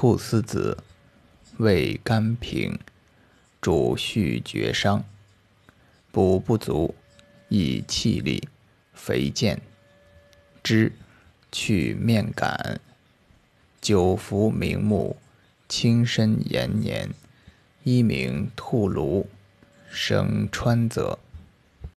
菟丝子，味甘平，主续厥伤，补不足，益气力，肥健，汁去面感，久服明目，轻身延年，一名兔卢，生川泽。